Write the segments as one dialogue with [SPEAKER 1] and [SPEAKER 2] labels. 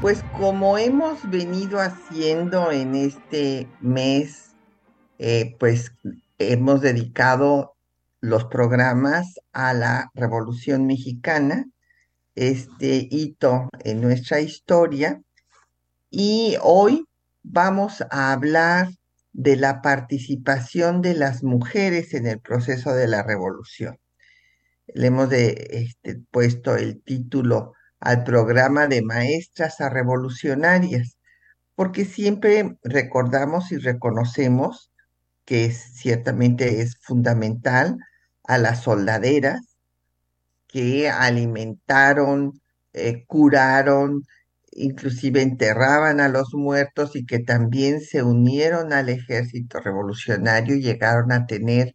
[SPEAKER 1] Pues como hemos venido haciendo en este mes, eh, pues hemos dedicado los programas a la Revolución Mexicana, este hito en nuestra historia, y hoy vamos a hablar de la participación de las mujeres en el proceso de la revolución. Le hemos este, puesto el título al programa de maestras a revolucionarias, porque siempre recordamos y reconocemos que ciertamente es fundamental a las soldaderas que alimentaron, eh, curaron, inclusive enterraban a los muertos y que también se unieron al ejército revolucionario y llegaron a tener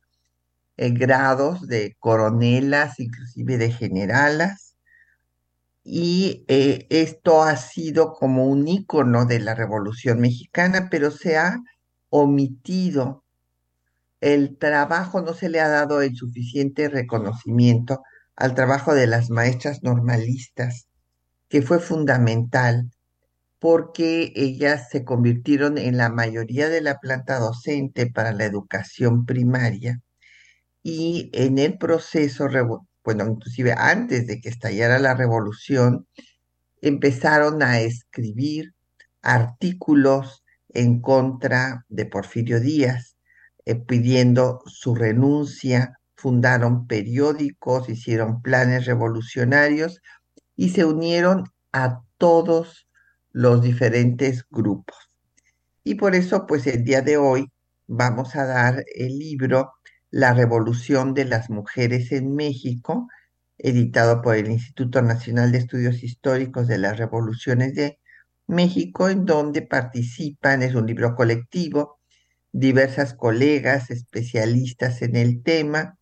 [SPEAKER 1] eh, grados de coronelas, inclusive de generalas. Y eh, esto ha sido como un ícono de la Revolución Mexicana, pero se ha omitido. El trabajo, no se le ha dado el suficiente reconocimiento al trabajo de las maestras normalistas que fue fundamental porque ellas se convirtieron en la mayoría de la planta docente para la educación primaria y en el proceso, bueno, inclusive antes de que estallara la revolución, empezaron a escribir artículos en contra de Porfirio Díaz, eh, pidiendo su renuncia, fundaron periódicos, hicieron planes revolucionarios y se unieron a todos los diferentes grupos. Y por eso, pues el día de hoy vamos a dar el libro La Revolución de las Mujeres en México, editado por el Instituto Nacional de Estudios Históricos de las Revoluciones de México, en donde participan, es un libro colectivo, diversas colegas especialistas en el tema,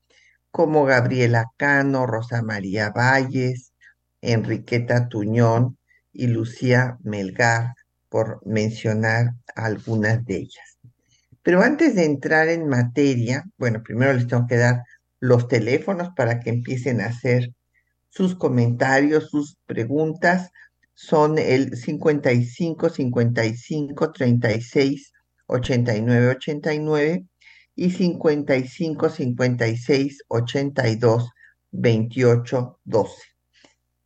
[SPEAKER 1] como Gabriela Cano, Rosa María Valles, Enriqueta Tuñón y Lucía Melgar, por mencionar algunas de ellas. Pero antes de entrar en materia, bueno, primero les tengo que dar los teléfonos para que empiecen a hacer sus comentarios, sus preguntas. Son el 55 55 36 89 89 y 55 56 82 28 12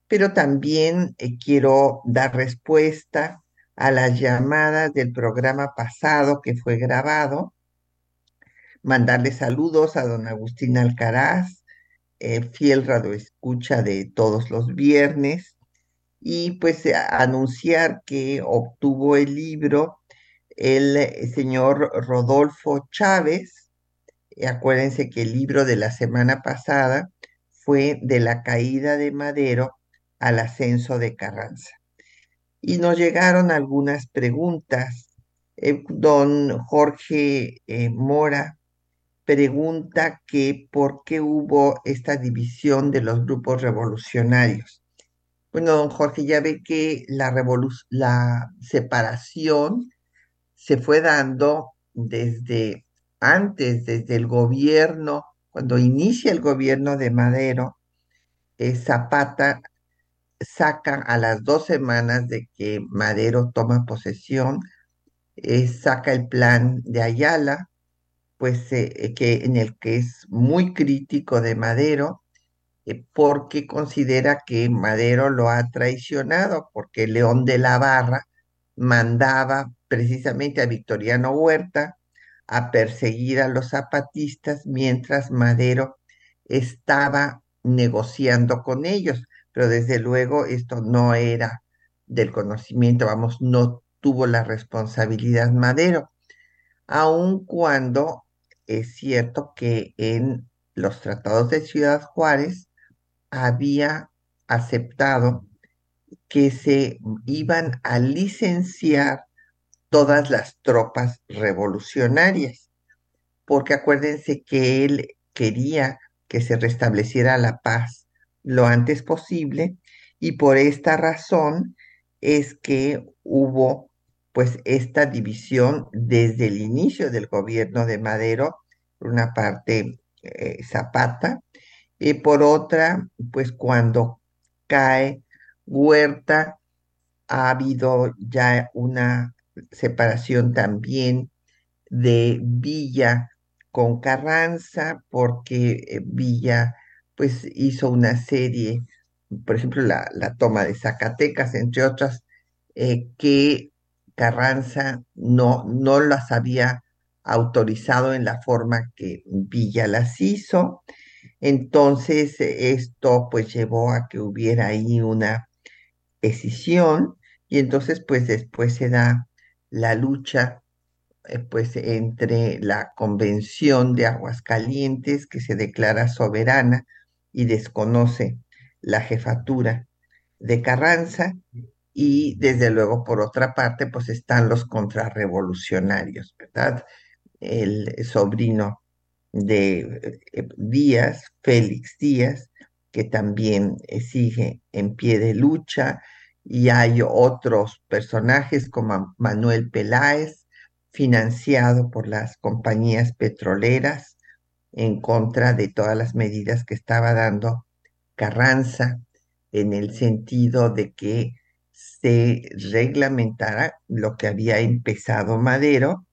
[SPEAKER 1] pero también eh, quiero dar respuesta a las llamadas del programa pasado que fue grabado, mandarle saludos a don Agustín Alcaraz, eh, fiel radioescucha de todos los viernes, y pues eh, anunciar que obtuvo el libro el señor Rodolfo Chávez. Acuérdense que el libro de la semana pasada fue de la caída de Madero al ascenso de Carranza. Y nos llegaron algunas preguntas. Eh, don Jorge eh, Mora pregunta que por qué hubo esta división de los grupos revolucionarios. Bueno, don Jorge, ya ve que la, separación se fue dando desde antes, desde el gobierno, cuando inicia el gobierno de Madero, eh, Zapata saca a las dos semanas de que Madero toma posesión, eh, saca el plan de Ayala, pues eh, que en el que es muy crítico de Madero, eh, porque considera que Madero lo ha traicionado, porque León de la Barra mandaba precisamente a Victoriano Huerta a perseguir a los zapatistas mientras Madero estaba negociando con ellos pero desde luego esto no era del conocimiento, vamos, no tuvo la responsabilidad Madero, aun cuando es cierto que en los tratados de Ciudad Juárez había aceptado que se iban a licenciar todas las tropas revolucionarias, porque acuérdense que él quería que se restableciera la paz lo antes posible y por esta razón es que hubo pues esta división desde el inicio del gobierno de Madero, por una parte eh, Zapata, y por otra, pues cuando cae Huerta, ha habido ya una separación también de Villa con Carranza, porque eh, Villa pues hizo una serie, por ejemplo, la, toma de Zacatecas, entre otras, eh, que Carranza no, no las había autorizado en la forma que Villa las hizo. Entonces, esto pues llevó a que hubiera ahí una escisión y entonces pues después se da la lucha eh, pues entre la Convención de Aguascalientes que se declara soberana y desconoce la jefatura de Carranza y desde luego por otra parte pues están los contrarrevolucionarios, ¿verdad? El sobrino de eh, Díaz, Félix Díaz, que también eh, sigue en pie de lucha, y hay otros personajes como Manuel Peláez, financiado por las compañías petroleras en contra de todas las medidas que estaba dando Carranza en el sentido de que se reglamentara lo que había empezado Madero,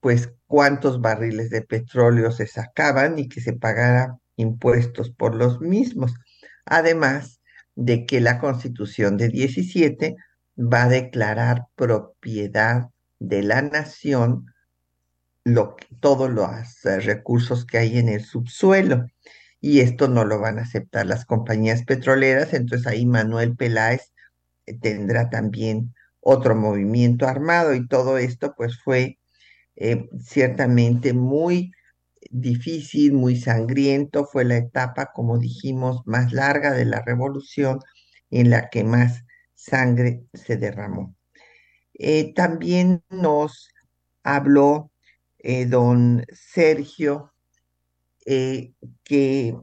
[SPEAKER 1] pues cuántos barriles de petróleo se sacaban y que se pagara impuestos por los mismos. Además de que la constitución de 17 va a declarar propiedad de la nación todos los eh, recursos que hay en el subsuelo. Y esto no lo van a aceptar las compañías petroleras. Entonces ahí Manuel Peláez eh, tendrá también otro movimiento armado y todo esto pues fue eh, ciertamente muy difícil, muy sangriento, fue la etapa, como dijimos, más larga de la revolución en la que más sangre se derramó. También nos habló eh, don Sergio, que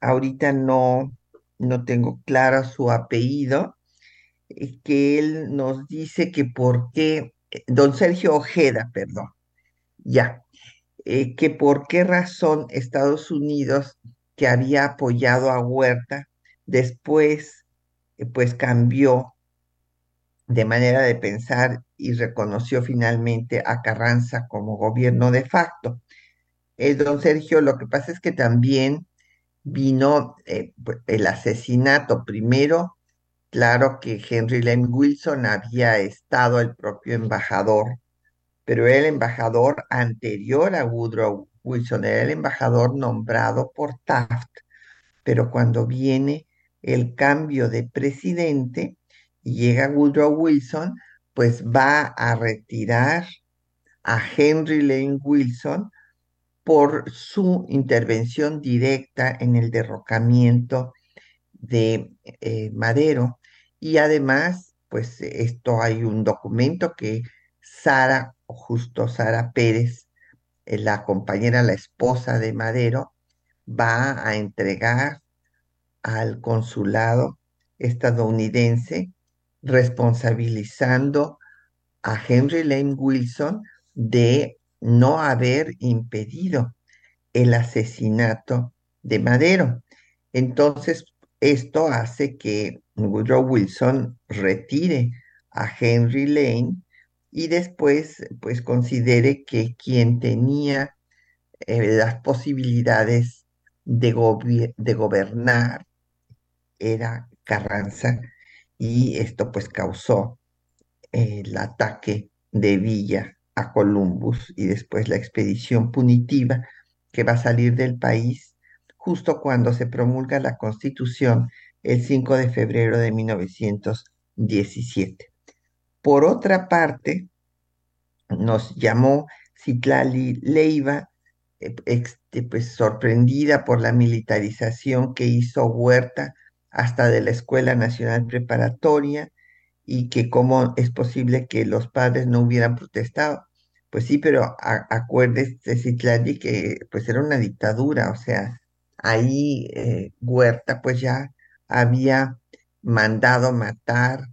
[SPEAKER 1] ahorita no, no tengo claro su apellido, que él nos dice que por qué, don Sergio Ojeda, perdón, ya, eh, que por qué razón Estados Unidos, que había apoyado a Huerta, después eh, pues cambió de manera de pensar y reconoció finalmente a Carranza como gobierno de facto. Eh, don Sergio, lo que pasa es que también vino pues, el asesinato. Primero, claro que Henry Lane Wilson había estado el propio embajador pero era el embajador anterior a Woodrow Wilson, era el embajador nombrado por Taft, pero cuando viene el cambio de presidente llega Woodrow Wilson, pues va a retirar a Henry Lane Wilson por su intervención directa en el derrocamiento de eh, Madero. Y además, pues esto hay un documento que Sara, justo Sara Pérez, eh, la compañera, la esposa de Madero, va a entregar al consulado estadounidense responsabilizando a Henry Lane Wilson de no haber impedido el asesinato de Madero. Entonces, esto hace que Woodrow Wilson retire a Henry Lane y después pues considere que quien tenía eh, las posibilidades de, de gobernar era Carranza y esto pues causó el ataque de Villa a Columbus y después la expedición punitiva que va a salir del país justo cuando se promulga la constitución el 5 de febrero de 1917. Por otra parte, nos llamó Citlali Leiva, eh, este, pues sorprendida por la militarización que hizo Huerta hasta de la Escuela Nacional Preparatoria y que cómo es posible que los padres no hubieran protestado. Pues sí, pero acuérdese, Citlali, que pues era una dictadura, o sea, ahí eh, Huerta pues ya había mandado matar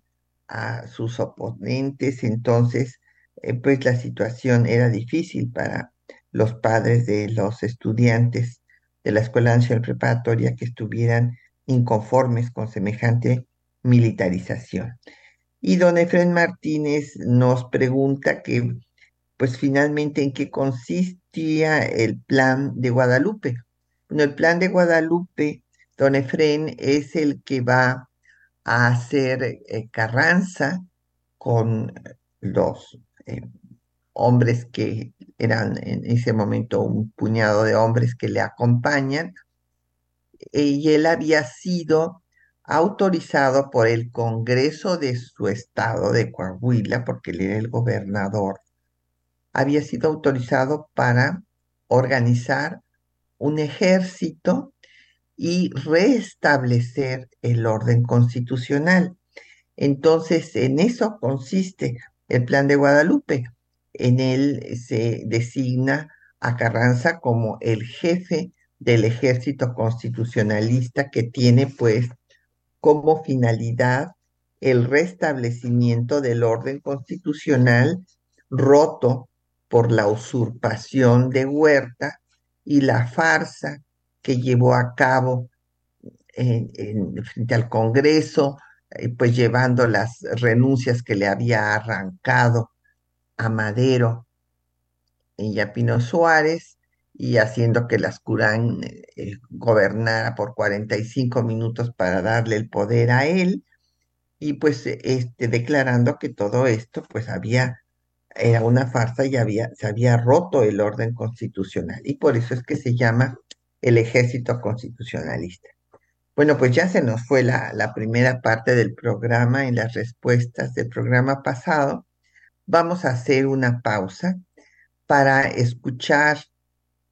[SPEAKER 1] a sus oponentes, entonces eh, pues la situación era difícil para los padres de los estudiantes de la Escuela Nacional Preparatoria que estuvieran inconformes con semejante militarización. Y don Efren Martínez nos pregunta que pues finalmente en qué consistía el plan de Guadalupe. Bueno, el plan de Guadalupe, don Efren, es el que va a hacer eh, Carranza con los eh, hombres que eran en ese momento un puñado de hombres que le acompañan, y él había sido autorizado por el Congreso de su estado de Coahuila, porque él era el gobernador, había sido autorizado para organizar un ejército y restablecer el orden constitucional. Entonces, en eso consiste el plan de Guadalupe. En él se designa a Carranza como el jefe del ejército constitucionalista que tiene pues como finalidad el restablecimiento del orden constitucional roto por la usurpación de Huerta y la farsa que llevó a cabo en, frente al Congreso, eh, pues llevando las renuncias que le había arrancado a Madero y a Pino Suárez y haciendo que las Curán eh, gobernara por 45 minutos para darle el poder a él y pues este, declarando que todo esto pues había era una farsa y había, se había roto el orden constitucional. Y por eso es que se llama el ejército constitucionalista. Bueno, pues ya se nos fue la, la primera parte del programa en las respuestas del programa pasado. Vamos a hacer una pausa para escuchar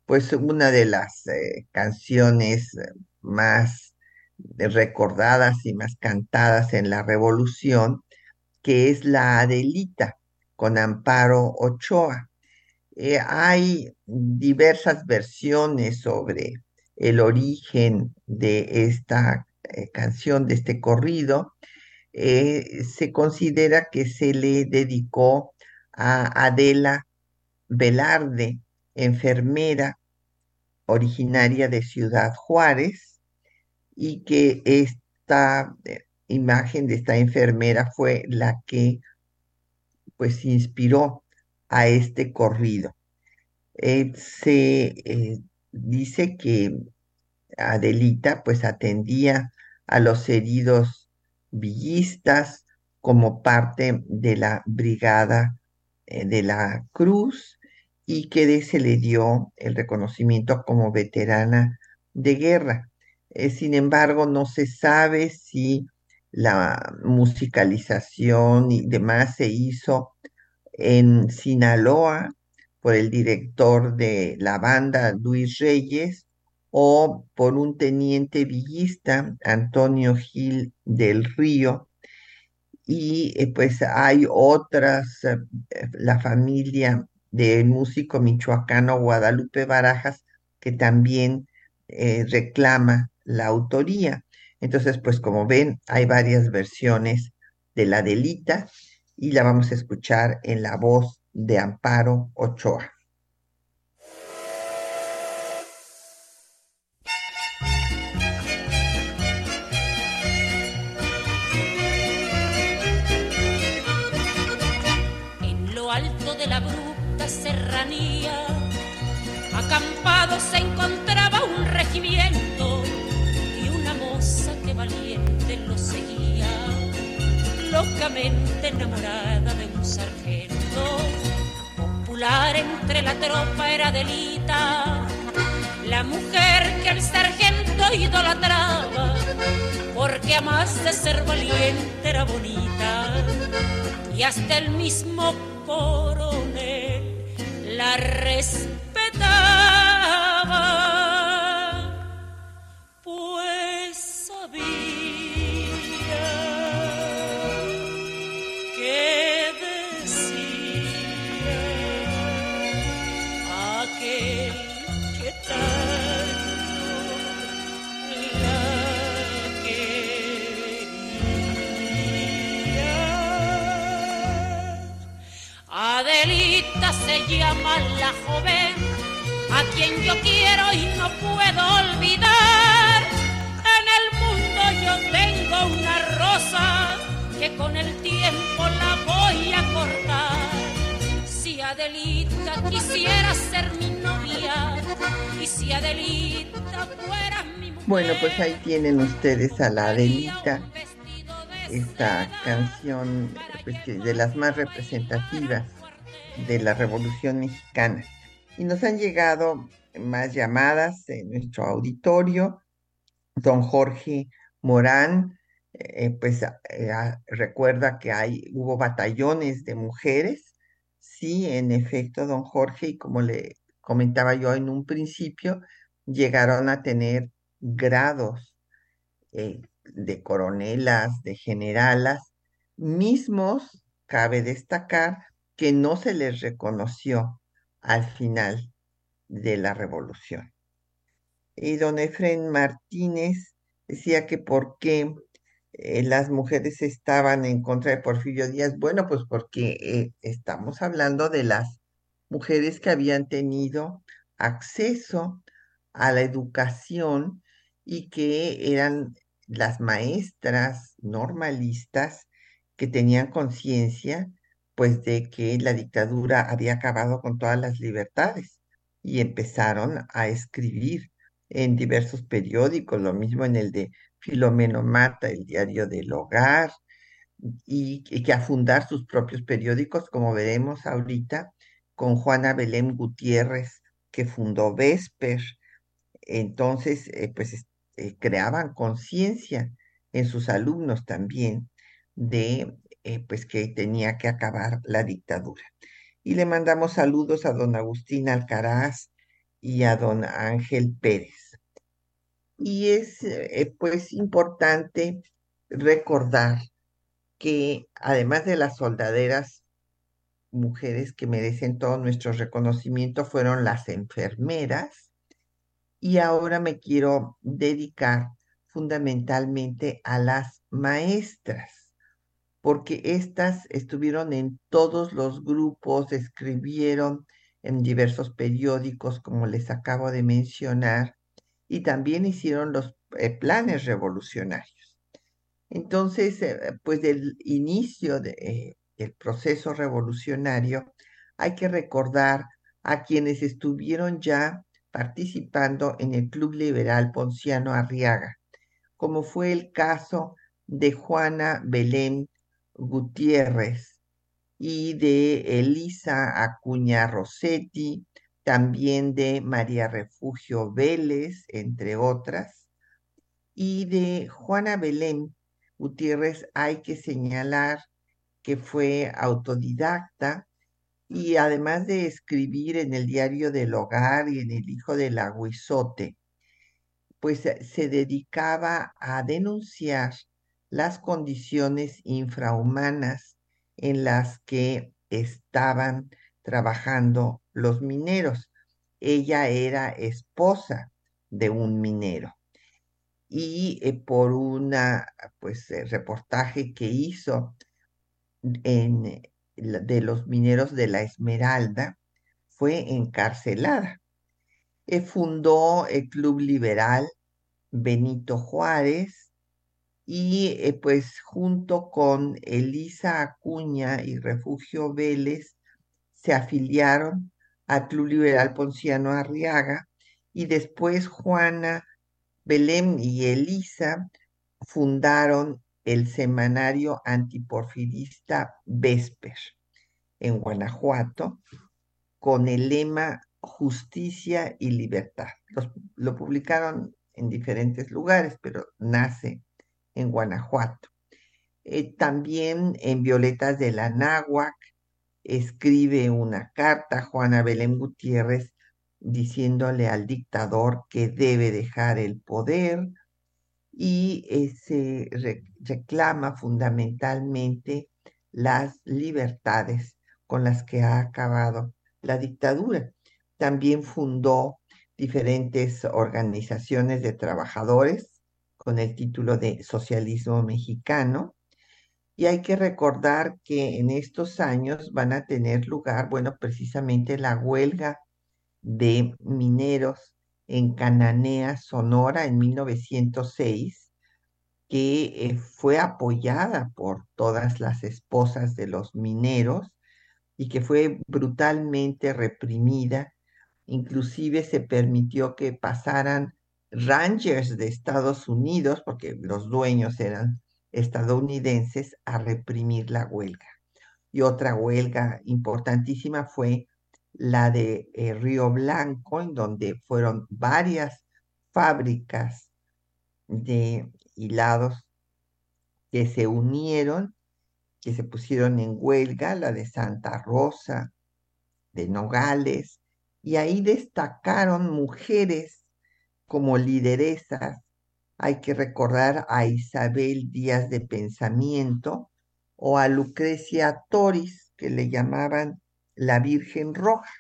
[SPEAKER 1] pues una de las eh, canciones más recordadas y más cantadas en la revolución, que es la Adelita con Amparo Ochoa. Eh, hay diversas versiones sobre el origen de esta eh, canción, de este corrido. Eh, se considera que se le dedicó a Adela Velarde, enfermera originaria de Ciudad Juárez, y que esta imagen de esta enfermera fue la que pues inspiró a este corrido. Eh, se eh, dice que Adelita pues atendía a los heridos villistas como parte de la brigada eh, de la Cruz y que se le dio el reconocimiento como veterana de guerra. sin embargo, no se sabe si la musicalización y demás se hizo en Sinaloa por el director de la banda Luis Reyes o por un teniente villista Antonio Gil del Río y eh, pues hay otras, eh, la familia del músico michoacano Guadalupe Barajas que también eh, reclama la autoría. Entonces, pues como ven, hay varias versiones de la delita y la vamos a escuchar en la voz de Amparo Ochoa.
[SPEAKER 2] Enamorada de un sargento. Popular entre la tropa era delita, la mujer que el sargento idolatraba, porque a más de ser valiente era bonita, y hasta el mismo coronel la respetaba. Pues sabía se llama la joven, a quien yo quiero y no puedo olvidar. En el mundo yo tengo una rosa que con el tiempo la voy a cortar. Si Adelita quisiera ser mi novia y si Adelita fuera mi mujer.
[SPEAKER 1] Bueno, pues ahí tienen ustedes a la Adelita esta canción pues, de las más representativas de la Revolución Mexicana. Y nos han llegado más llamadas en nuestro auditorio. Don Jorge Morán, eh, pues eh, recuerda que hay, hubo batallones de mujeres. Sí, en efecto, don Jorge, y como le comentaba yo en un principio, llegaron a tener grados eh, de coronelas, de generalas, mismos, cabe destacar, que no se les reconoció al final de la revolución. Y don Efren Martínez decía que por qué eh, las mujeres estaban en contra de Porfirio Díaz. Bueno, pues porque eh, estamos hablando de las mujeres que habían tenido acceso a la educación y que eran las maestras normalistas que tenían conciencia pues de que la dictadura había acabado con todas las libertades y empezaron a escribir en diversos periódicos, lo mismo en el de Filomeno Mata, el diario del hogar, y, que a fundar sus propios periódicos, como veremos ahorita, con Juana Belén Gutiérrez, que fundó Vesper. Entonces, eh, pues eh, creaban conciencia en sus alumnos también de eh, pues que tenía que acabar la dictadura. Y le mandamos saludos a don Agustín Alcaraz y a don Ángel Pérez. Y es eh, pues importante recordar que además de las soldaderas mujeres que merecen todo nuestro reconocimiento fueron las enfermeras, y ahora me quiero dedicar fundamentalmente a las maestras, porque estas estuvieron en todos los grupos, escribieron en diversos periódicos, como les acabo de mencionar, y también hicieron los eh, planes revolucionarios. Entonces, eh, pues del inicio eh, del proceso revolucionario, hay que recordar a quienes estuvieron ya participando en el Club Liberal Ponciano Arriaga, como fue el caso de Juana Belén Gutiérrez y de Elisa Acuña Rossetti, también de María Refugio Vélez, entre otras, y de Juana Belén. Gutiérrez hay que señalar que fue autodidacta, y además de escribir en el diario del hogar y en el hijo del aguizote, pues eh, se dedicaba a denunciar las condiciones infrahumanas en las que estaban trabajando los mineros. Ella era esposa de un minero y eh, por una pues eh, reportaje que hizo en de los mineros de la Esmeralda, fue encarcelada. Eh, fundó el Club Liberal Benito Juárez y eh, pues junto con Elisa Acuña y Refugio Vélez se afiliaron al Club Liberal Ponciano Arriaga y después Juana Belén y Elisa fundaron el semanario antiporfirista Vesper en Guanajuato con el lema Justicia y Libertad. lo publicaron en diferentes lugares, pero nace en Guanajuato. Eh, también en Violetas de la Náhuac escribe una carta Juana Belén Gutiérrez diciéndole al dictador que debe dejar el poder, y eh, se reclama fundamentalmente las libertades con las que ha acabado la dictadura. También fundó diferentes organizaciones de trabajadores con el título de Socialismo Mexicano Y hay que recordar que en estos años van a tener lugar, bueno, precisamente la huelga de mineros en Cananea, Sonora, en 1906, que eh, fue apoyada por todas las esposas de los mineros y que fue brutalmente reprimida. Inclusive se permitió que pasaran rangers de Estados Unidos, porque los dueños eran estadounidenses, a reprimir la huelga. Y otra huelga importantísima fue la de eh, Río Blanco, en donde fueron varias fábricas de hilados que se unieron, que se pusieron en huelga, la de Santa Rosa, de Nogales, y ahí destacaron mujeres como lideresas. Hay que recordar a Isabel Díaz de Pensamiento o a Lucrecia Toris, que le llamaban la Virgen Roja.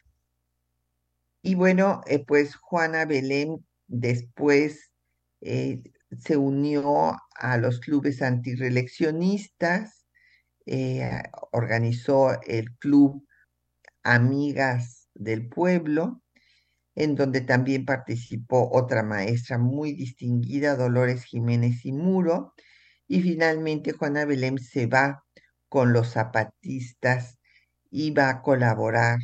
[SPEAKER 1] Y bueno, eh, pues Juana Belén después eh, se unió a los clubes antireleccionistas, eh, organizó el club Amigas del Pueblo, en donde también participó otra maestra muy distinguida, Dolores Jiménez y Muro, y finalmente Juana Belén se va con los zapatistas y va a colaborar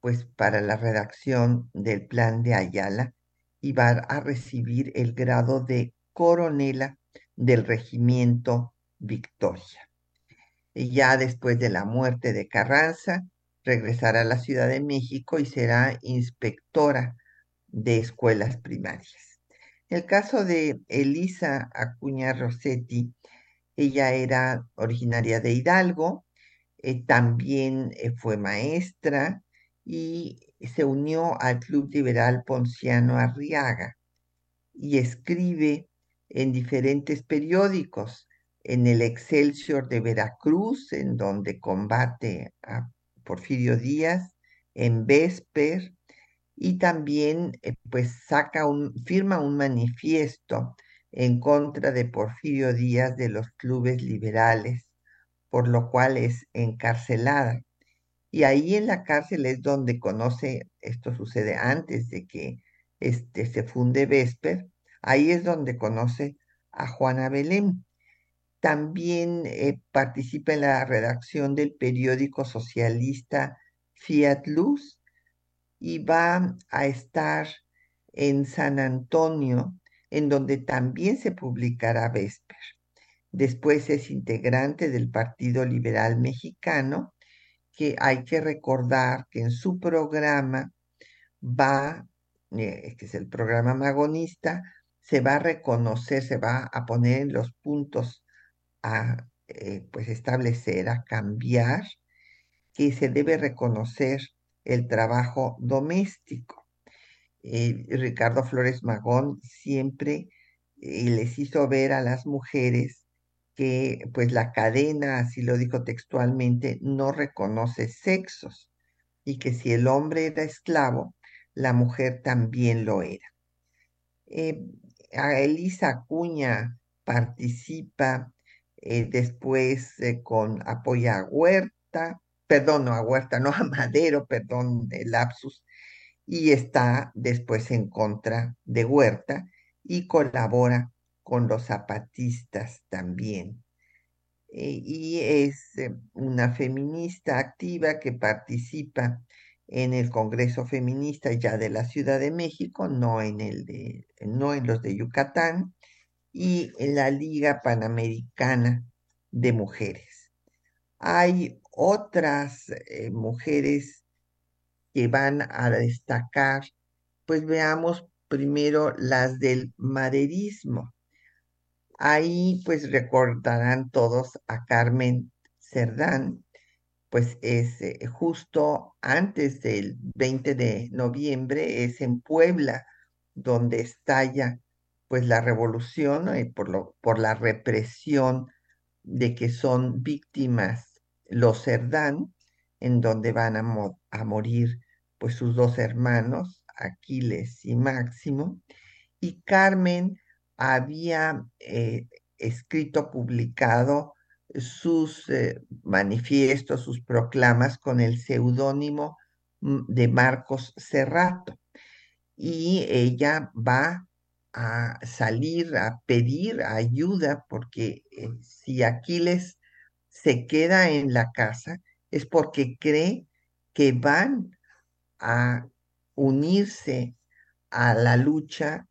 [SPEAKER 1] pues para la redacción del plan de Ayala y va a recibir el grado de coronela del regimiento Victoria. Y ya después de la muerte de Carranza, regresará a la Ciudad de México y será inspectora de escuelas primarias. El caso de Elisa Acuña Rossetti, ella era originaria de Hidalgo, eh, también eh, fue maestra y se unió al Club Liberal Ponciano Arriaga y escribe en diferentes periódicos, en el Excelsior de Veracruz, en donde combate a Porfirio Díaz, en Vesper, y también eh, pues saca un, firma un manifiesto en contra de Porfirio Díaz de los clubes liberales, por lo cual es encarcelada. Y ahí en la cárcel es donde conoce, esto sucede antes de que este, se funde Vesper, ahí es donde conoce a Juana Belén. También eh, participa en la redacción del periódico socialista Fiat Luz y va a estar en San Antonio, en donde también se publicará Vesper. Después es integrante del Partido Liberal Mexicano, que hay que recordar que en su programa va, eh, que es el programa magonista, se va a reconocer, se va a poner en los puntos a eh, pues establecer, a cambiar, que se debe reconocer el trabajo doméstico. Eh, Ricardo Flores Magón siempre les hizo ver a las mujeres que pues la cadena, así lo dijo textualmente, no reconoce sexos y que si el hombre era esclavo, la mujer también lo era. Eh, Elisa Acuña participa eh, después eh, con apoya a Huerta, perdón, no a Huerta, no a Madero, perdón, de lapsus, y está después en contra de Huerta y colabora con los zapatistas también. Eh, y es una feminista activa que participa en el Congreso Feminista ya de la Ciudad de México, no en, el de, no en los de Yucatán, y la Liga Panamericana de Mujeres. Hay otras eh, mujeres que van a destacar, pues veamos primero las del maderismo. Ahí pues recordarán todos a Carmen Cerdán, pues es eh, justo antes del 20 de noviembre, es en Puebla donde estalla pues la revolución eh, por, lo, por la represión de que son víctimas los Cerdán, en donde van a, a morir pues sus dos hermanos, Aquiles y Máximo, y Carmen había eh, escrito, publicado sus eh, manifiestos, sus proclamas con el seudónimo mm, de Marcos Serrato. Y ella va a salir a pedir ayuda porque eh, si Aquiles se queda en la casa es porque cree que van a unirse a la lucha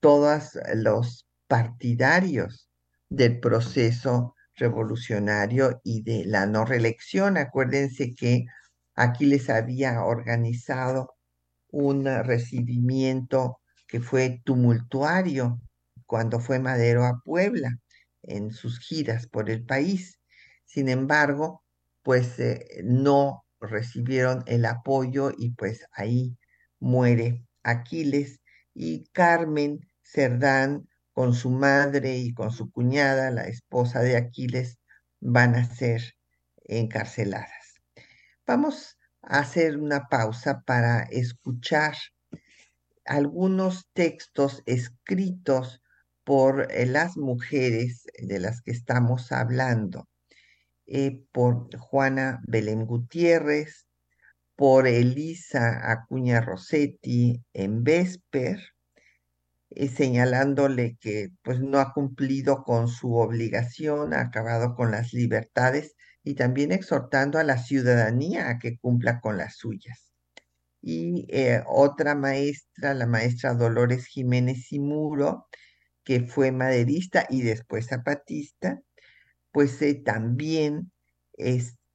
[SPEAKER 1] todos los partidarios del proceso revolucionario y de la no reelección. Acuérdense que Aquiles había organizado un recibimiento que fue tumultuario cuando fue Madero a Puebla en sus giras por el país. Sin embargo, pues eh, no recibieron el apoyo y pues ahí muere Aquiles y Carmen Cerdán con su madre y con su cuñada, la esposa de Aquiles, van a ser encarceladas. Vamos a hacer una pausa para escuchar algunos textos escritos por eh, las mujeres de las que estamos hablando, eh, por Juana Belén Gutiérrez, por Elisa Acuña Rossetti en Vesper, eh, señalándole que pues no ha cumplido con su obligación, ha acabado con las libertades y también exhortando a la ciudadanía a que cumpla con las suyas y eh, otra maestra, la maestra Dolores Jiménez y Muro, que fue maderista y después zapatista, pues eh, también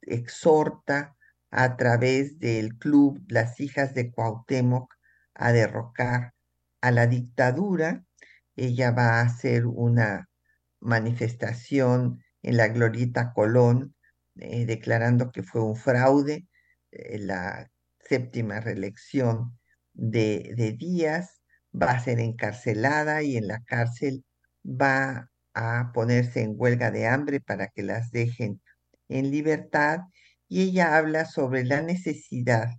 [SPEAKER 1] exhorta a través del club Las Hijas de Cuauhtémoc a derrocar a la dictadura. Ella va a hacer una manifestación en la Glorieta Colón, eh, declarando que fue un fraude la séptima reelección de, Díaz, va a ser encarcelada y en la cárcel va a ponerse en huelga de hambre para que las dejen en libertad y ella habla sobre la necesidad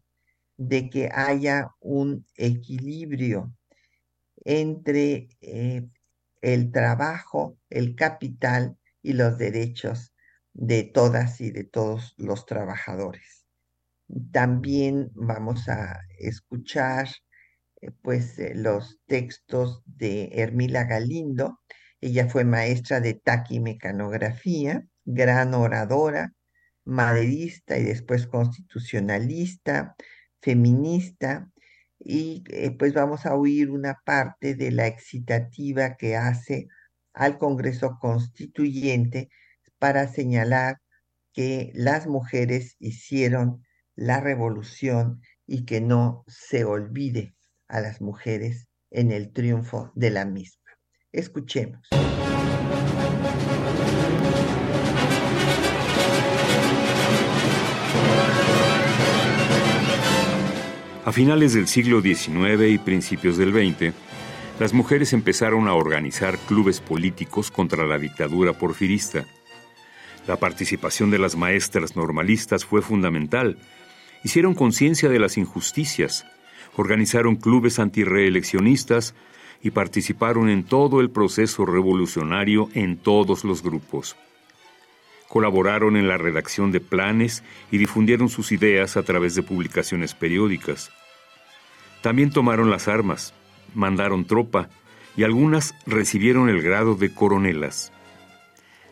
[SPEAKER 1] de que haya un equilibrio entre eh, el trabajo, el capital y los derechos de todas y de todos los trabajadores. También vamos a escuchar eh, pues eh, los textos de Hermila Galindo. Ella fue maestra de taquimecanografía, gran oradora, maderista y después constitucionalista, feminista. Y eh, pues vamos a oír una parte de la excitativa que hace al Congreso Constituyente para señalar que las mujeres hicieron la revolución y que no se olvide a las mujeres en el triunfo de la misma. Escuchemos.
[SPEAKER 3] A finales del siglo XIX y principios del XX, las mujeres empezaron a organizar clubes políticos contra la dictadura porfirista. La participación de las maestras normalistas fue fundamental hicieron conciencia de las injusticias, organizaron clubes antireeleccionistas y participaron en todo el proceso revolucionario en todos los grupos. Colaboraron en la redacción de planes y difundieron sus ideas a través de publicaciones periódicas. También tomaron las armas, mandaron tropa y algunas recibieron el grado de coronelas.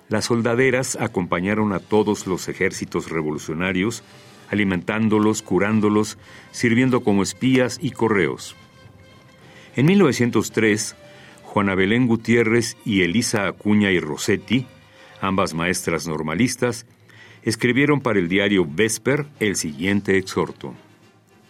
[SPEAKER 3] Las soldaderas acompañaron a todos los ejércitos revolucionarios alimentándolos, curándolos, sirviendo como espías y correos. En 1903, Juana Belén Gutiérrez y Elisa Acuña y Rossetti, ambas maestras normalistas, escribieron para el diario Vesper el siguiente exhorto.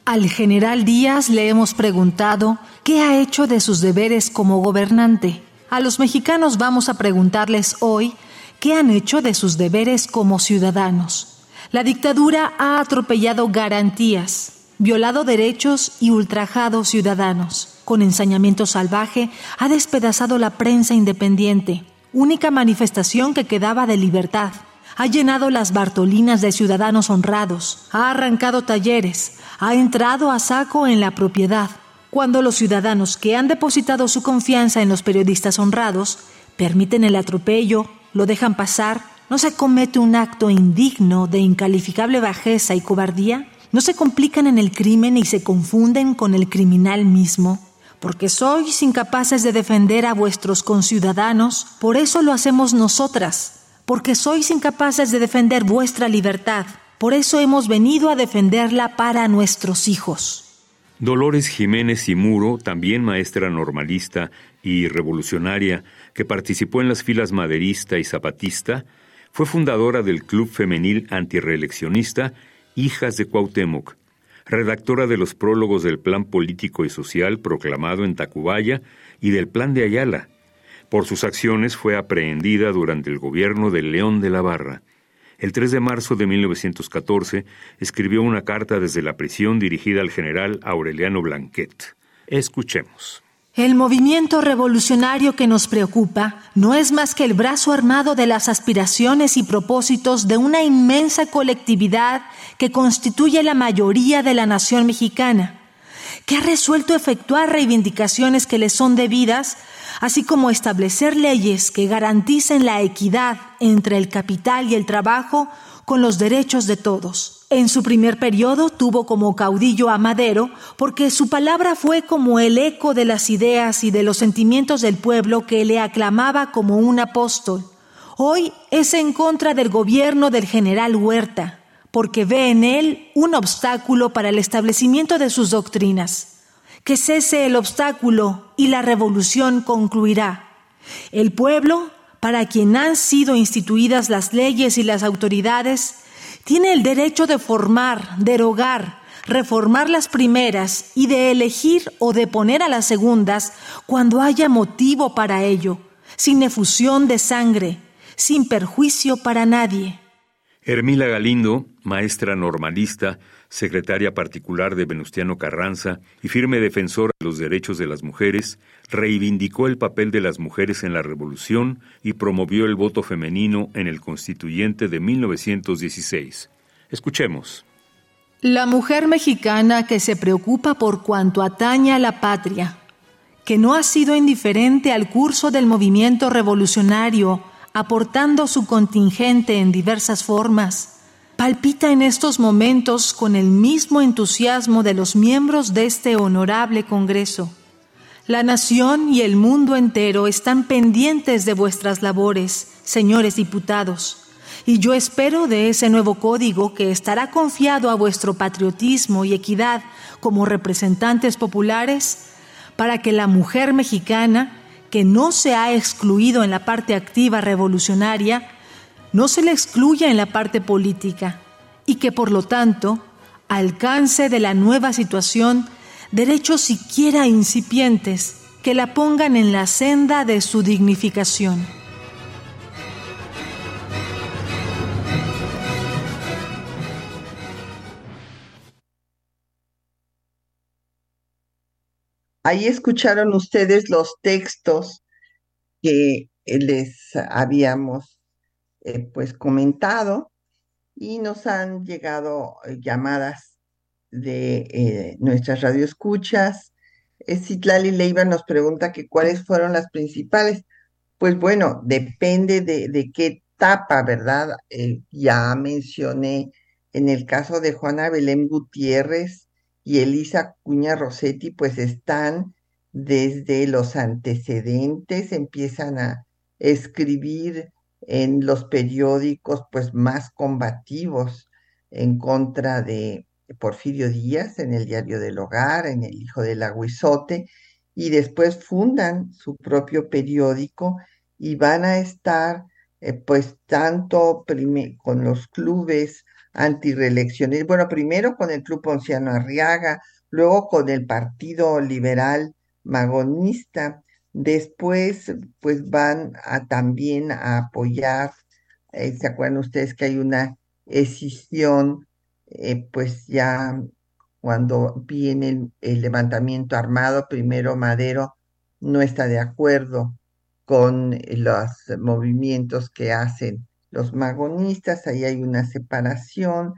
[SPEAKER 4] Al general Díaz le hemos preguntado qué ha hecho de sus deberes como gobernante. A los mexicanos vamos a preguntarles hoy qué han hecho de sus deberes como ciudadanos. La dictadura ha atropellado garantías, violado derechos y ultrajado ciudadanos. Con ensañamiento salvaje ha despedazado la prensa independiente, única manifestación que quedaba de libertad. Ha llenado las Bartolinas de ciudadanos honrados, ha arrancado talleres, ha entrado a saco en la propiedad. Cuando los ciudadanos que han depositado su confianza en los periodistas honrados permiten el atropello, lo dejan pasar ¿No se comete un acto indigno de incalificable bajeza y cobardía? ¿No se complican en el crimen y se confunden con el criminal mismo? Porque sois incapaces de defender a vuestros conciudadanos, por eso lo hacemos nosotras. Porque sois incapaces de defender vuestra libertad, por eso hemos venido a defenderla para nuestros hijos.
[SPEAKER 3] Dolores Jiménez y Muro, también maestra normalista y revolucionaria, que participó en las filas maderista y zapatista, fue fundadora del Club Femenil Antireeleccionista Hijas de Cuauhtémoc, redactora de los prólogos del Plan Político y Social proclamado en Tacubaya y del Plan de Ayala. Por sus acciones fue aprehendida durante el gobierno de León de la Barra. El 3 de marzo de 1914 escribió una carta desde la prisión dirigida al general Aureliano Blanquet. Escuchemos.
[SPEAKER 4] El movimiento revolucionario que nos preocupa no es más que el brazo armado de las aspiraciones y propósitos de una inmensa colectividad que constituye la mayoría de la nación mexicana, que ha resuelto efectuar reivindicaciones que le son debidas así como establecer leyes que garanticen la equidad entre el capital y el trabajo con los derechos de todos. En su primer periodo tuvo como caudillo a Madero porque su palabra fue como el eco de las ideas y de los sentimientos del pueblo que le aclamaba como un apóstol. Hoy es en contra del gobierno del general Huerta, porque ve en él un obstáculo para el establecimiento de sus doctrinas que cese el obstáculo y la revolución concluirá. El pueblo, para quien han sido instituidas las leyes y las autoridades, tiene el derecho de formar, derogar, reformar las primeras y de elegir o de poner a las segundas cuando haya motivo para ello, sin efusión de sangre, sin perjuicio para nadie.
[SPEAKER 3] Hermila Galindo, maestra normalista, secretaria particular de Venustiano Carranza y firme defensora de los derechos de las mujeres, reivindicó el papel de las mujeres en la revolución y promovió el voto femenino en el constituyente de 1916. Escuchemos.
[SPEAKER 4] La mujer mexicana que se preocupa por cuanto atañe a la patria, que no ha sido indiferente al curso del movimiento revolucionario, aportando su contingente en diversas formas, palpita en estos momentos con el mismo entusiasmo de los miembros de este honorable Congreso. La nación y el mundo entero están pendientes de vuestras labores, señores diputados, y yo espero de ese nuevo código que estará confiado a vuestro patriotismo y equidad como representantes populares, para que la mujer mexicana que no se ha excluido en la parte activa revolucionaria, no se le excluya en la parte política y que por lo tanto alcance de la nueva situación derechos siquiera incipientes que la pongan en la senda de su dignificación.
[SPEAKER 1] Ahí escucharon ustedes los textos que les habíamos eh, pues comentado y nos han llegado eh, llamadas de eh, nuestras radioescuchas. Citlali Leiva nos pregunta que cuáles fueron las principales. Pues bueno, depende de, de qué etapa, ¿verdad? ya mencioné en el caso de Juana Belén Gutiérrez, y Elisa Cuña Rossetti pues están desde los antecedentes, empiezan a escribir en los periódicos pues más combativos en contra de Porfirio Díaz, en el Diario del Hogar, en el Hijo del Aguizote, y después fundan su propio periódico y van a estar eh, pues tanto con los clubes antireelecciones. Bueno, primero con el Club Ponciano Arriaga, luego con el Partido Liberal Magonista, después pues van a también a apoyar, eh, ¿se acuerdan ustedes que hay una escisión, eh, pues ya cuando viene el levantamiento armado, primero Madero no está de acuerdo con los movimientos que hacen los magonistas, ahí hay una separación,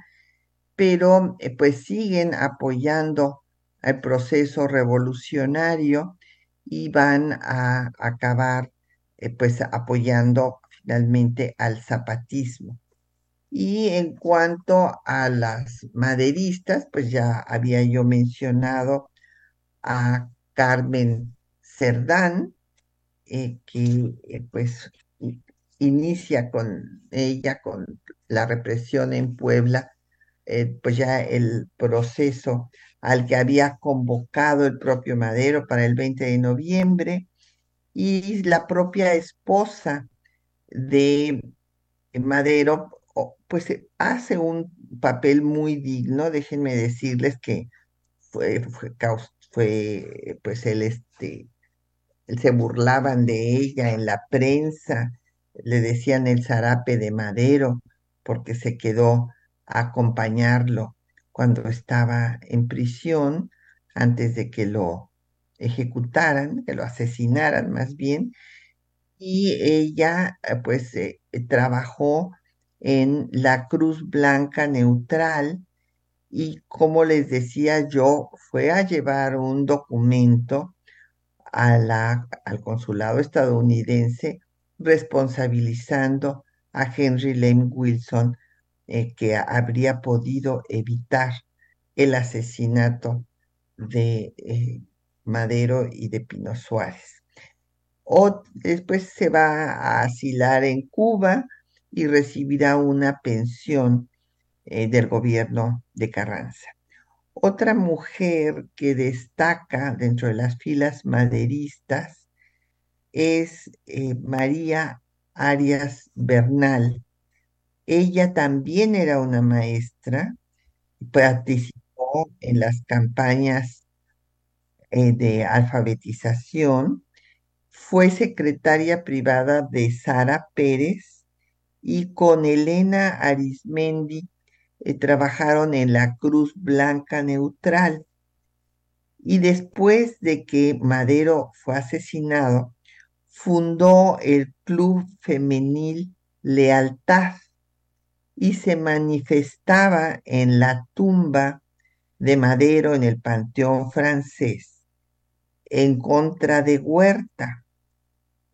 [SPEAKER 1] pero eh, pues siguen apoyando el proceso revolucionario y van a acabar eh, pues apoyando finalmente al zapatismo. Y en cuanto a las maderistas, pues ya había yo mencionado a Carmen Cerdán, eh, que eh, pues inicia con ella, con la represión en Puebla, eh, pues ya el proceso al que había convocado el propio Madero para el 20 de noviembre, y la propia esposa de Madero, pues hace un papel muy digno, déjenme decirles que fue, fue, fue pues él este, se burlaban de ella en la prensa, le decían el zarape de Madero, porque se quedó acompañarlo cuando estaba en prisión, antes de que lo ejecutaran, que lo asesinaran más bien, y ella eh, pues eh, trabajó en la Cruz Blanca Neutral y como les decía yo, fue a llevar un documento al consulado estadounidense responsabilizando a Henry Lane Wilson eh, que habría podido evitar el asesinato de eh, Madero y de Pino Suárez. O después se va a asilar en Cuba y recibirá una pensión eh, del gobierno de Carranza. Otra mujer que destaca dentro de las filas maderistas es María Arias Bernal, ella también era una maestra, participó en las campañas eh, de alfabetización, fue secretaria privada de Sara Pérez y con Elena Arismendi eh, trabajaron en la Cruz Blanca Neutral. Y después de que Madero fue asesinado, fundó el Club Femenil Lealtad y se manifestaba en la tumba de Madero en el Panteón francés en contra de Huerta.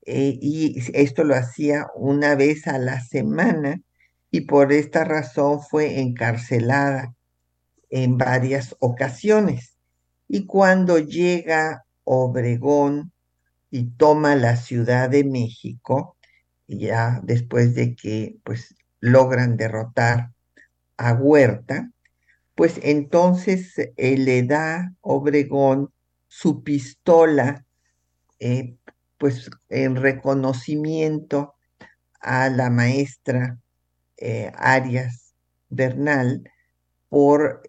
[SPEAKER 1] Eh, y esto lo hacía una vez a la semana y por esta razón fue encarcelada en varias ocasiones. Y cuando llega Obregón y toma la Ciudad de México, ya después de que pues logran derrotar a Huerta, pues entonces eh, le da Obregón su pistola, eh, pues en reconocimiento a la maestra eh, Arias Bernal por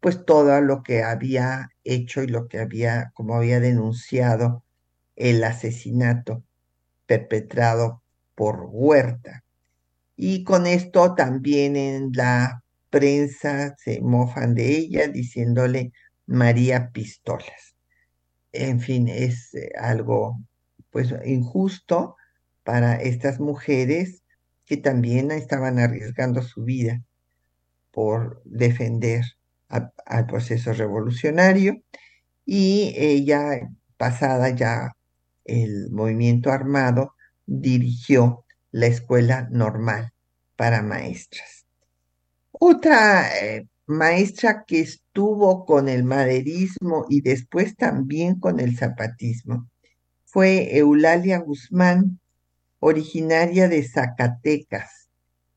[SPEAKER 1] pues todo lo que había hecho y lo que había, como había denunciado, el asesinato perpetrado por Huerta. Y con esto también en la prensa se mofan de ella diciéndole María Pistolas. En fin, es eh, algo pues injusto para estas mujeres que también estaban arriesgando su vida por defender al proceso revolucionario y ella, pasada ya el movimiento armado, dirigió la escuela normal para maestras. Otra eh, maestra que estuvo con el maderismo y después también con el zapatismo fue Eulalia Guzmán, originaria de Zacatecas.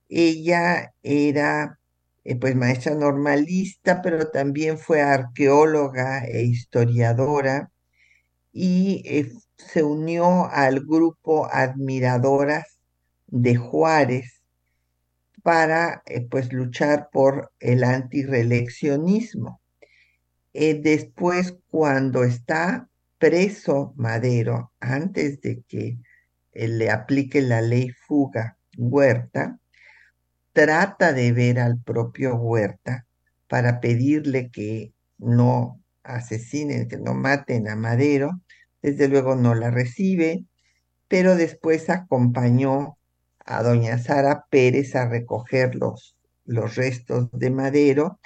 [SPEAKER 1] Ella era eh, pues maestra normalista, pero también fue arqueóloga e historiadora y eh, se unió al grupo Admiradoras de Juárez para eh, pues luchar por el antireeleccionismo. Eh, después, cuando está preso Madero, antes de que eh, le aplique la ley fuga Huerta, trata de ver al propio Huerta para pedirle que no asesinen, que no maten a Madero. Desde luego no la recibe, pero después acompañó a doña Sara Pérez a recoger los, los restos de Madero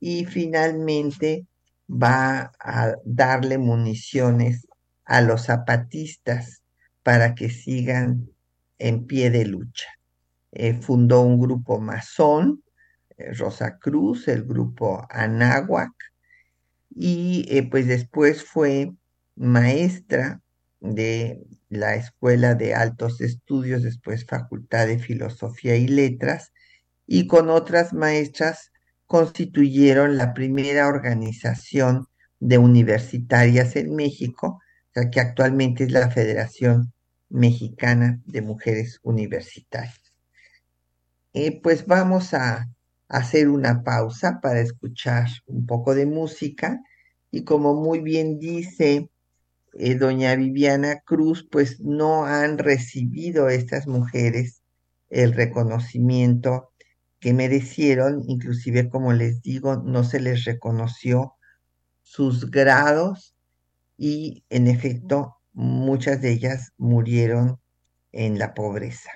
[SPEAKER 1] y finalmente va a darle municiones a los zapatistas para que sigan en pie de lucha. Eh, fundó un grupo masón, eh, Rosa Cruz, el grupo Anáhuac, y eh, pues después fue maestra de la Escuela de Altos Estudios, después Facultad de Filosofía y Letras, y con otras maestras constituyeron la primera organización de universitarias en México, o que actualmente es la Federación Mexicana de Mujeres Universitarias. Eh, pues vamos a hacer una pausa para escuchar un poco de música y como muy bien dice eh, doña Viviana Cruz, pues no han recibido estas mujeres el reconocimiento que merecieron, inclusive como les digo, no se les reconoció sus grados y en efecto muchas de ellas murieron en la pobreza.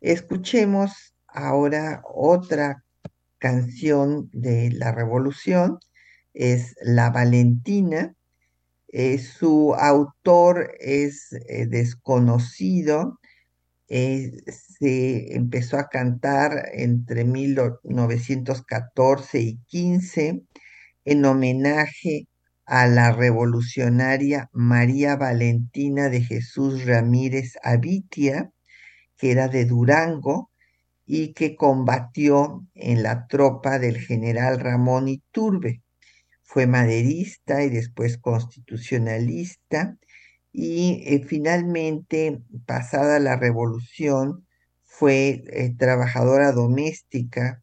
[SPEAKER 1] Escuchemos ahora otra canción de la revolución, es La Valentina. Eh, su autor es eh, desconocido, eh, se empezó a cantar entre 1914 y 15 en homenaje a la revolucionaria María Valentina de Jesús Ramírez Avitia, que era de Durango y que combatió en la tropa del general Ramón Iturbe. Fue maderista y después constitucionalista y eh, finalmente, pasada la revolución, fue eh, trabajadora doméstica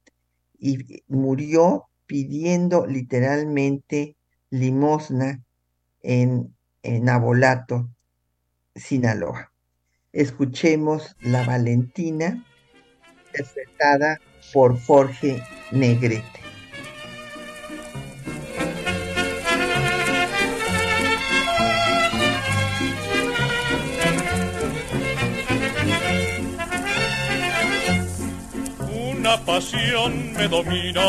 [SPEAKER 1] y murió pidiendo literalmente limosna en, en Abolato, Sinaloa. Escuchemos La Valentina, interpretada por Jorge Negrete.
[SPEAKER 5] Una pasión me domina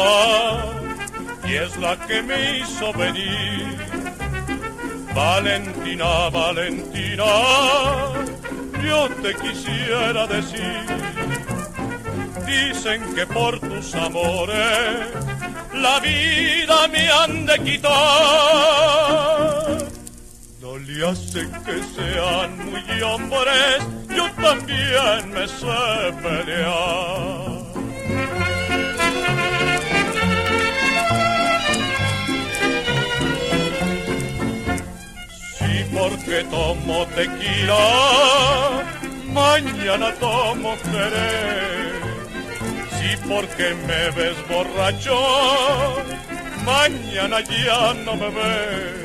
[SPEAKER 5] y es la que me hizo venir. Valentina, Valentina, yo te quisiera decir. Dicen que por tus amores la vida me han de quitar. No le hace que sean muy hombres, yo también me sé pelear. Porque tomo tequila, mañana tomo querer. Si porque me ves borracho, mañana ya no me ves.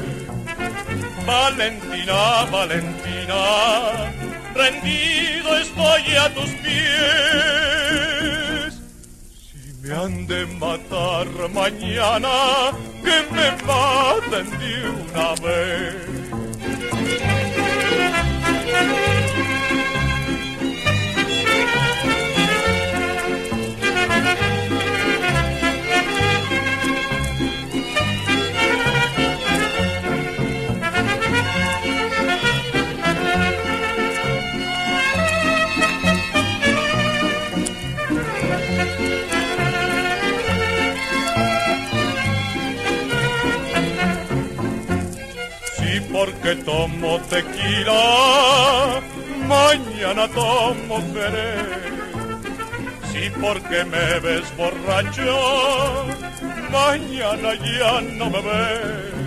[SPEAKER 5] Valentina, Valentina, rendido estoy a tus pies. Me han de matar mañana, que me maten de una vez. Si porque me ves borracho, mañana ya no me ves.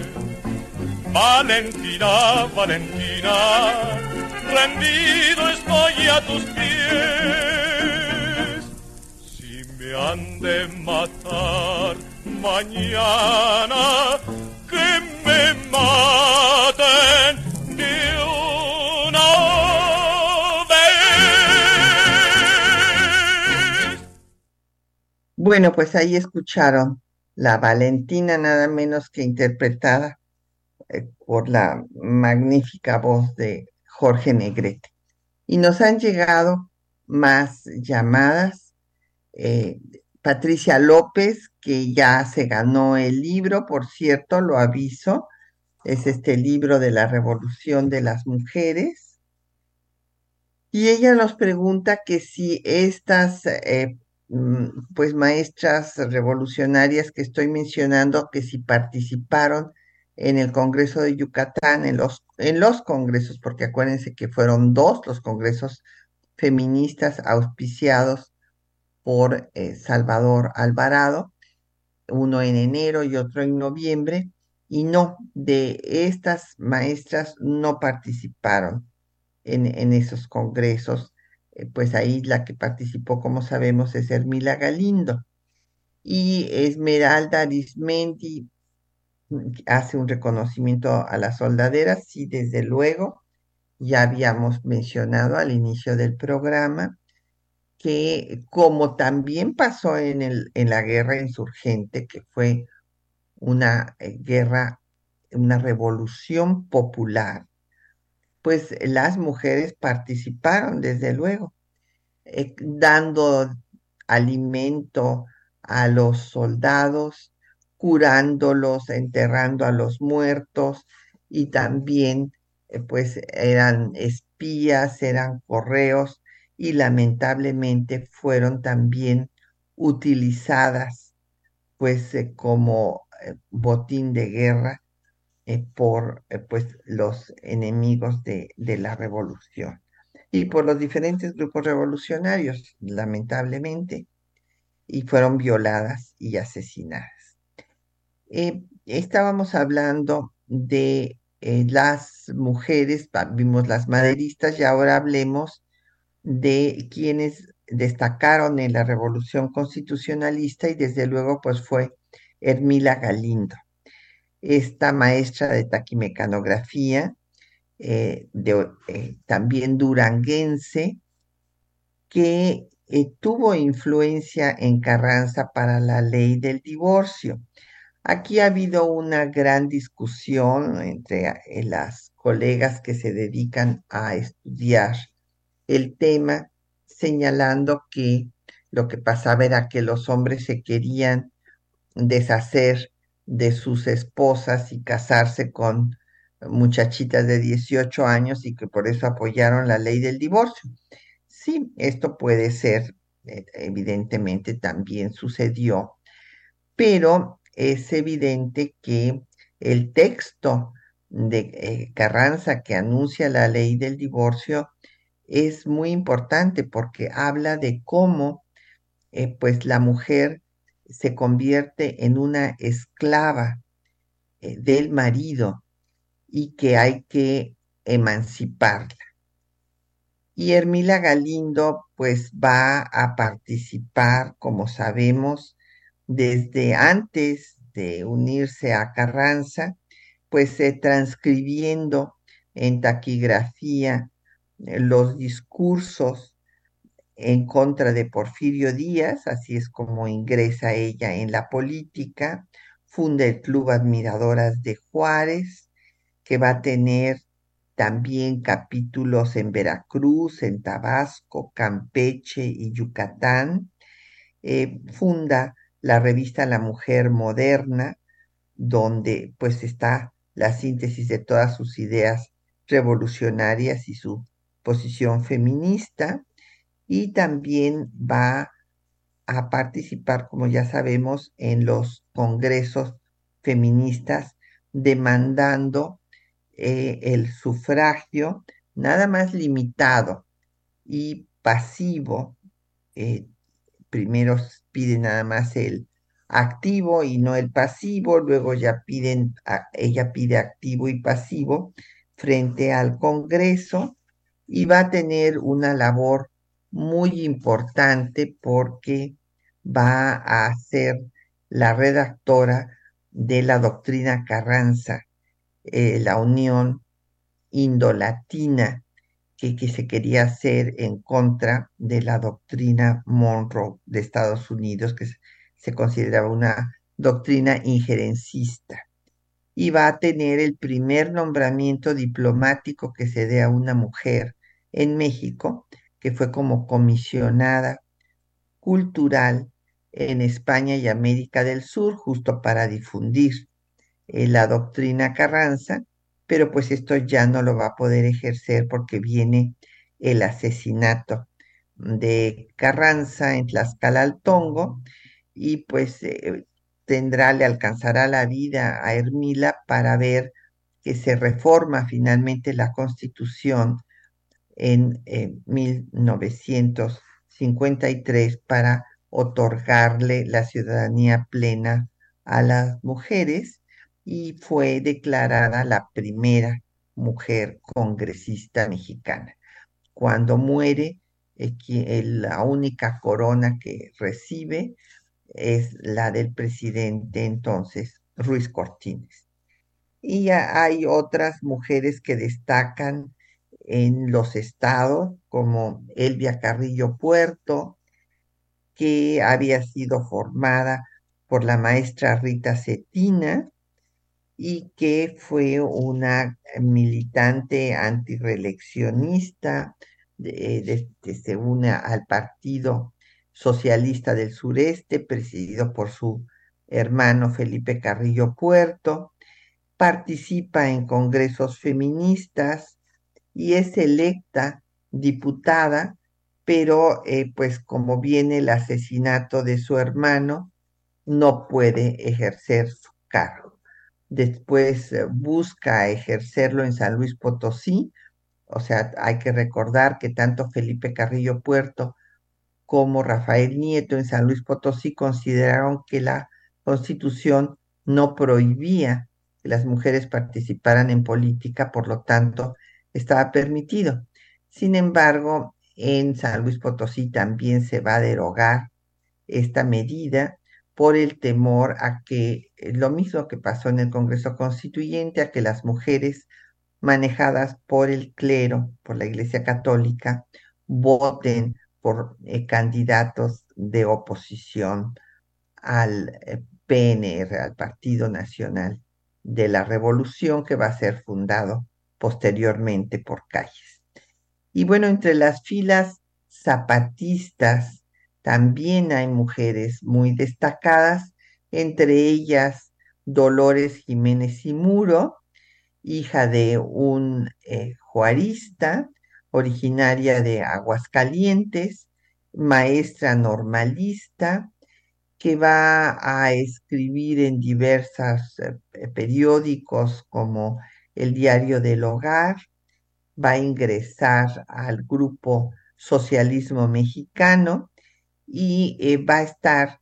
[SPEAKER 5] Valentina, Valentina, rendido estoy a tus pies. Si me han de matar mañana,
[SPEAKER 1] Bueno, pues ahí escucharon la Valentina, nada menos que interpretada eh, por la magnífica voz de Jorge Negrete. Y nos han llegado más llamadas. Eh, Patricia López, que ya se ganó el libro, por cierto, lo aviso, es este libro de la Revolución de las Mujeres. Y ella nos pregunta que si estas, eh, pues, maestras revolucionarias que estoy mencionando, que si participaron en el Congreso de Yucatán, en los, en los congresos, porque acuérdense que fueron dos los congresos feministas auspiciados por eh, Salvador Alvarado, uno en enero y otro en noviembre, y no, de estas maestras no participaron en, esos congresos. Eh, pues ahí la que participó, como sabemos, es Hermila Galindo. Y Esmeralda Arismendi mm, hace un reconocimiento a las soldaderas, sí, desde luego, ya habíamos mencionado al inicio del programa, que como también pasó en, el, en la guerra insurgente, que fue una eh, guerra, una revolución popular, pues las mujeres participaron, desde luego, eh, dando alimento a los soldados, curándolos, enterrando a los muertos y también eh, pues eran espías, eran correos y lamentablemente fueron también utilizadas pues eh, como botín de guerra eh, por eh, pues, los enemigos de, de la revolución y por los diferentes grupos revolucionarios, lamentablemente, y fueron violadas y asesinadas. Eh, estábamos hablando de las mujeres, vimos las maderistas y ahora hablemos de quienes destacaron en la revolución constitucionalista y desde luego pues fue Hermila Galindo esta maestra de taquimecanografía, eh, eh, también duranguense, que eh, tuvo influencia en Carranza para la ley del divorcio. Aquí ha habido una gran discusión entre las colegas que se dedican a estudiar el tema, señalando que lo que pasaba era que los hombres se querían deshacer de sus esposas y casarse con muchachitas de 18 años y que por eso apoyaron la ley del divorcio. Sí, esto puede ser, eh, evidentemente también sucedió, pero es evidente que el texto de eh, Carranza que anuncia la ley del divorcio es muy importante porque habla de cómo eh, pues la mujer se convierte en una esclava eh, del marido y que hay que emanciparla. Y Hermila Galindo pues va a participar, como sabemos, desde antes de unirse a Carranza, pues transcribiendo en taquigrafía eh, los discursos en contra de Porfirio Díaz, así es como ingresa ella en la política, funda el Club Admiradoras de Juárez, que va a tener también capítulos en Veracruz, en Tabasco, Campeche y Yucatán. Eh, funda la revista La Mujer Moderna, donde pues está la síntesis de todas sus ideas revolucionarias y su posición feminista y también va a participar, como ya sabemos, en los congresos feministas demandando eh, el sufragio nada más limitado y pasivo. Eh, primero pide nada más el activo y no el pasivo, luego ya piden, ella pide activo y pasivo frente al Congreso y va a tener una labor muy importante porque va a ser la redactora de la doctrina Carranza, eh, la unión indolatina que, que se quería hacer en contra de la doctrina Monroe de Estados Unidos, que se consideraba una doctrina injerencista. Y va a tener el primer nombramiento diplomático que se dé a una mujer en México, que fue como comisionada cultural en España y América del Sur, justo para difundir eh, la doctrina Carranza, pero pues esto ya no lo va a poder ejercer porque viene el asesinato de Carranza en Tlaxcalaltongo y pues eh, tendrá, le alcanzará la vida a Hermila para ver que se reforma finalmente la constitución en 1953 para otorgarle la ciudadanía plena a las mujeres y fue declarada la primera mujer congresista mexicana. Cuando muere, eh, la única corona que recibe es la del presidente entonces, Ruiz Cortines. Y hay otras mujeres que destacan en los estados, como Elvia Carrillo Puerto, que había sido formada por la maestra Rita Cetina y que fue una militante antireeleccionista, se une al Partido Socialista del Sureste, presidido por su hermano Felipe Carrillo Puerto, participa en congresos feministas y es electa diputada, pero eh, pues como viene el asesinato de su hermano, no puede ejercer su cargo. Después eh, busca ejercerlo en San Luis Potosí, o sea, hay que recordar que tanto Felipe Carrillo Puerto como Rafael Nieto en San Luis Potosí consideraron que la constitución no prohibía que las mujeres participaran en política, por lo tanto, estaba permitido. Sin embargo, en San Luis Potosí también se va a derogar esta medida por el temor a que eh, lo mismo que pasó en el Congreso Constituyente, a que las mujeres manejadas por el clero, por la Iglesia Católica, voten por eh, candidatos de oposición al eh, PNR, al Partido Nacional de la Revolución, que va a ser fundado posteriormente por Calles. Y bueno, entre las filas zapatistas también hay mujeres muy destacadas, entre ellas Dolores Jiménez y Muro, hija de un eh, juarista, originaria de Aguascalientes, maestra normalista, que va a escribir en diversos eh, periódicos como el Diario del Hogar, va a ingresar al grupo Socialismo Mexicano y eh, va a estar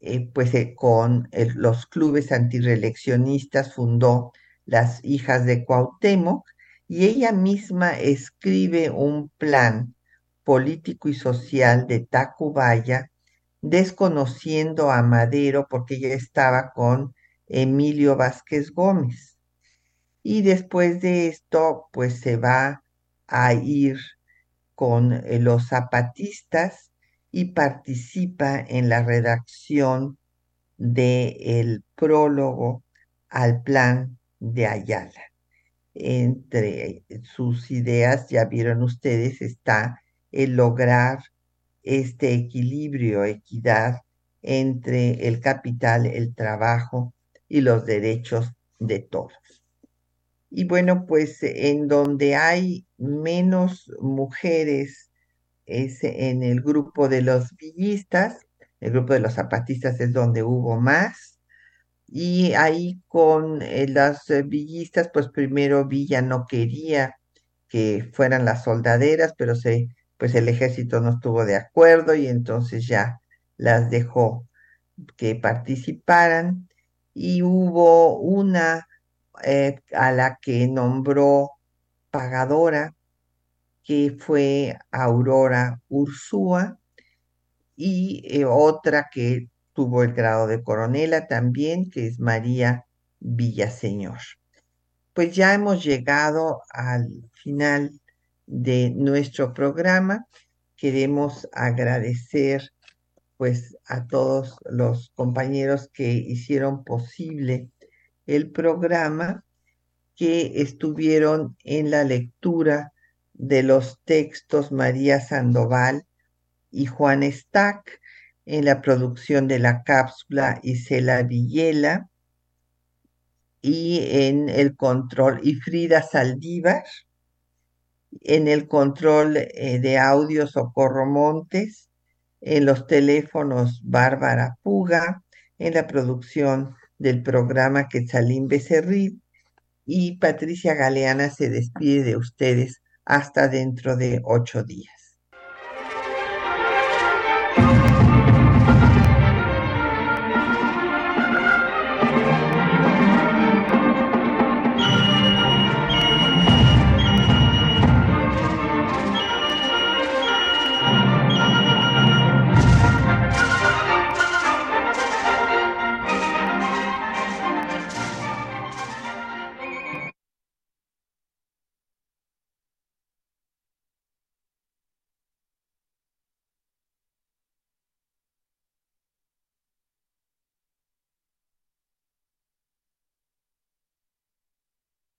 [SPEAKER 1] eh, pues eh, con los clubes antireeleccionistas, fundó las hijas de Cuauhtémoc y ella misma escribe un plan político y social de Tacubaya, desconociendo a Madero porque ella estaba con Emilio Vázquez Gómez. Y después de esto, pues se va a ir con los zapatistas y participa en la redacción del el prólogo al plan de Ayala. Entre sus ideas, ya vieron ustedes, está el lograr este equilibrio, equidad entre el capital, el trabajo y los derechos de todos. Y bueno, pues en donde hay menos mujeres es en el grupo de los villistas, el grupo de los zapatistas es donde hubo más, y ahí con eh, las eh, villistas, pues primero Villa no quería que fueran las soldaderas, pero se, pues el ejército no estuvo de acuerdo y entonces ya las dejó que participaran y hubo una eh, a la que nombró pagadora que fue Aurora Ursúa, y eh, otra que tuvo el grado de coronela también, que es María Villaseñor. Pues ya hemos llegado al final de nuestro programa. Queremos agradecer pues a todos los compañeros que hicieron posible el programa, que estuvieron en la lectura de los textos María Sandoval y Juan Stack, en la producción de la cápsula Isela Villela, y en el control y Frida Saldívar, En el control eh, de audio Socorro Montes, en los teléfonos Bárbara Puga, en la producción del programa Quetzalín Becerril y Patricia Galeana se despide de ustedes hasta dentro de ocho días.